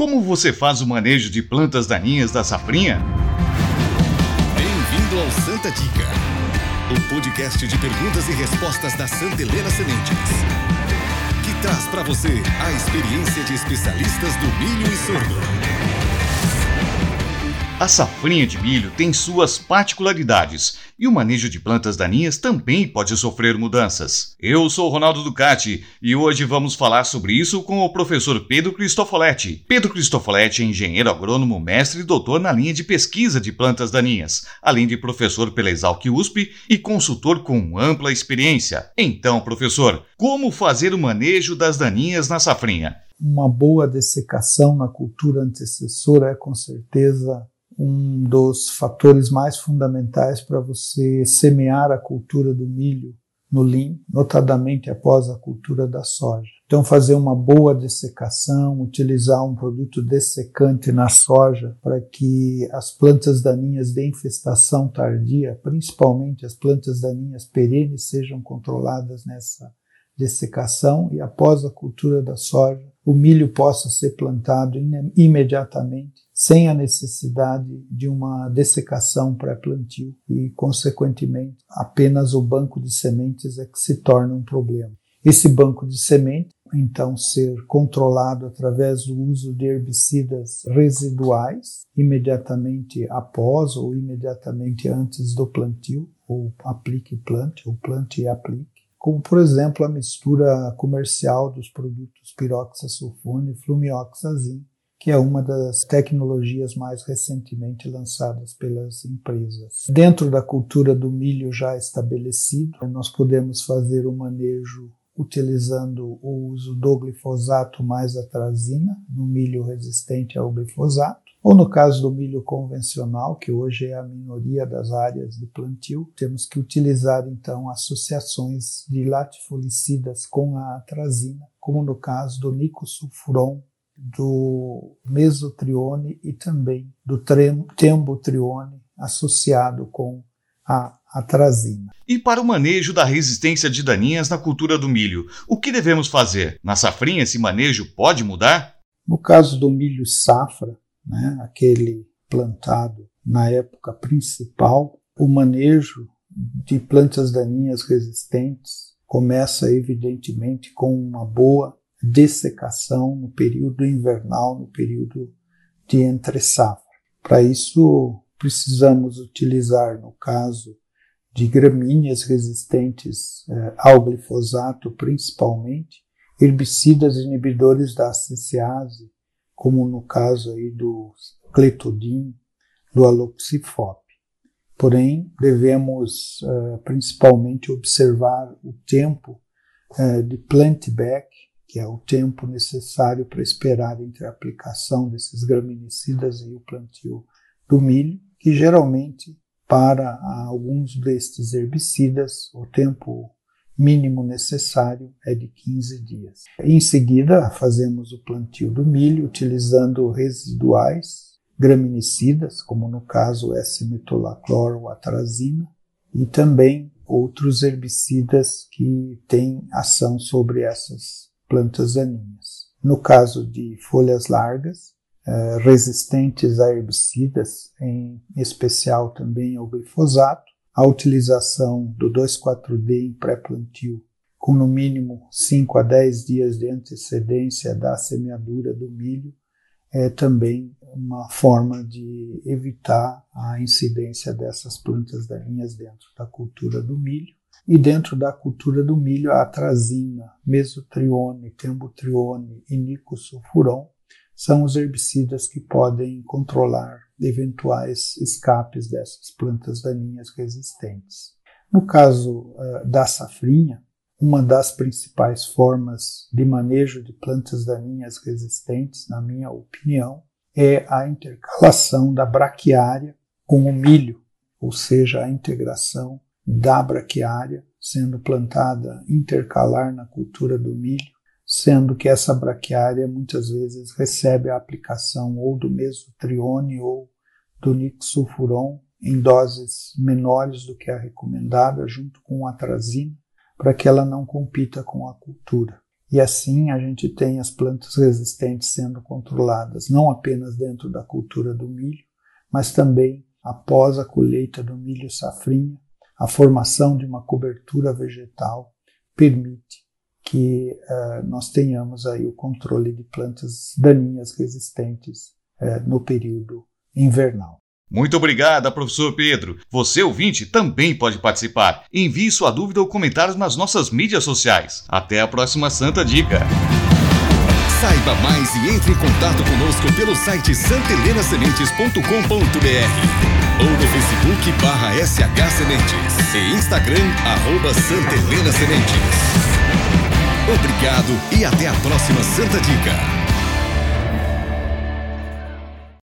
Como você faz o manejo de plantas daninhas da safrinha? Bem-vindo ao Santa Dica, o podcast de perguntas e respostas da Santa Helena Sementes, que traz para você a experiência de especialistas do milho e sorgo. A safrinha de milho tem suas particularidades e o manejo de plantas daninhas também pode sofrer mudanças. Eu sou Ronaldo Ducati e hoje vamos falar sobre isso com o professor Pedro Cristofoletti. Pedro Cristofoletti é engenheiro agrônomo, mestre e doutor na linha de pesquisa de plantas daninhas, além de professor pela Exalc USP e consultor com ampla experiência. Então, professor, como fazer o manejo das daninhas na safrinha? Uma boa dessecação na cultura antecessora é com certeza um dos fatores mais fundamentais para você semear a cultura do milho no lim, notadamente após a cultura da soja. Então, fazer uma boa dessecação, utilizar um produto dessecante na soja para que as plantas daninhas de infestação tardia, principalmente as plantas daninhas perenes, sejam controladas nessa dessecação e após a cultura da soja, o milho possa ser plantado imediatamente sem a necessidade de uma dessecação pré-plantio e, consequentemente, apenas o banco de sementes é que se torna um problema. Esse banco de sementes, então, ser controlado através do uso de herbicidas residuais, imediatamente após ou imediatamente antes do plantio, ou aplique e plante, ou plante e aplique, como, por exemplo, a mistura comercial dos produtos piroxasulfone e flumioxazin, que é uma das tecnologias mais recentemente lançadas pelas empresas. Dentro da cultura do milho já estabelecido, nós podemos fazer o manejo utilizando o uso do glifosato mais atrazina no milho resistente ao glifosato, ou no caso do milho convencional, que hoje é a minoria das áreas de plantio, temos que utilizar então associações de latifulicidas com a atrazina, como no caso do nicosulfuron do mesotrione e também do tembotrione associado com a atrazina. E para o manejo da resistência de daninhas na cultura do milho, o que devemos fazer? Na safrinha esse manejo pode mudar? No caso do milho safra, né, aquele plantado na época principal, o manejo de plantas daninhas resistentes começa evidentemente com uma boa dessecação no período invernal, no período de entre safra. Para isso, precisamos utilizar, no caso de gramíneas resistentes eh, ao glifosato, principalmente, herbicidas inibidores da aceciase, como no caso aí do cletodin, do aloxifop. Porém, devemos eh, principalmente observar o tempo eh, de plant back que é o tempo necessário para esperar entre a aplicação desses graminicidas e o plantio do milho, que geralmente para alguns destes herbicidas o tempo mínimo necessário é de 15 dias. Em seguida, fazemos o plantio do milho utilizando residuais graminicidas, como no caso S-metolaclor ou atrazina, e também outros herbicidas que têm ação sobre essas plantas daninhas. No caso de folhas largas, eh, resistentes a herbicidas, em especial também ao glifosato, a utilização do 2,4-D em pré-plantio, com no mínimo 5 a 10 dias de antecedência da semeadura do milho, é também uma forma de evitar a incidência dessas plantas daninhas dentro da cultura do milho. E dentro da cultura do milho, a atrazina, mesotrione, tembotrione e nicosulfuron são os herbicidas que podem controlar eventuais escapes dessas plantas daninhas resistentes. No caso uh, da safrinha, uma das principais formas de manejo de plantas daninhas resistentes, na minha opinião, é a intercalação da braquiária com o milho, ou seja, a integração da braquiária sendo plantada intercalar na cultura do milho, sendo que essa braquiária muitas vezes recebe a aplicação ou do mesotrione ou do nicosulfuron em doses menores do que a recomendada, junto com a atrazina, para que ela não compita com a cultura. e assim a gente tem as plantas resistentes sendo controladas não apenas dentro da cultura do milho, mas também após a colheita do milho safrinha, a formação de uma cobertura vegetal permite que uh, nós tenhamos aí o controle de plantas daninhas resistentes uh, no período invernal. Muito obrigado, professor Pedro. Você, ouvinte, também pode participar. Envie sua dúvida ou comentários nas nossas mídias sociais. Até a próxima Santa Dica. Saiba mais e entre em contato conosco pelo site santelenasementes.com.br ou no Facebook barra SH Sementes e Instagram arroba Santa Helena Sementes. Obrigado e até a próxima Santa Dica.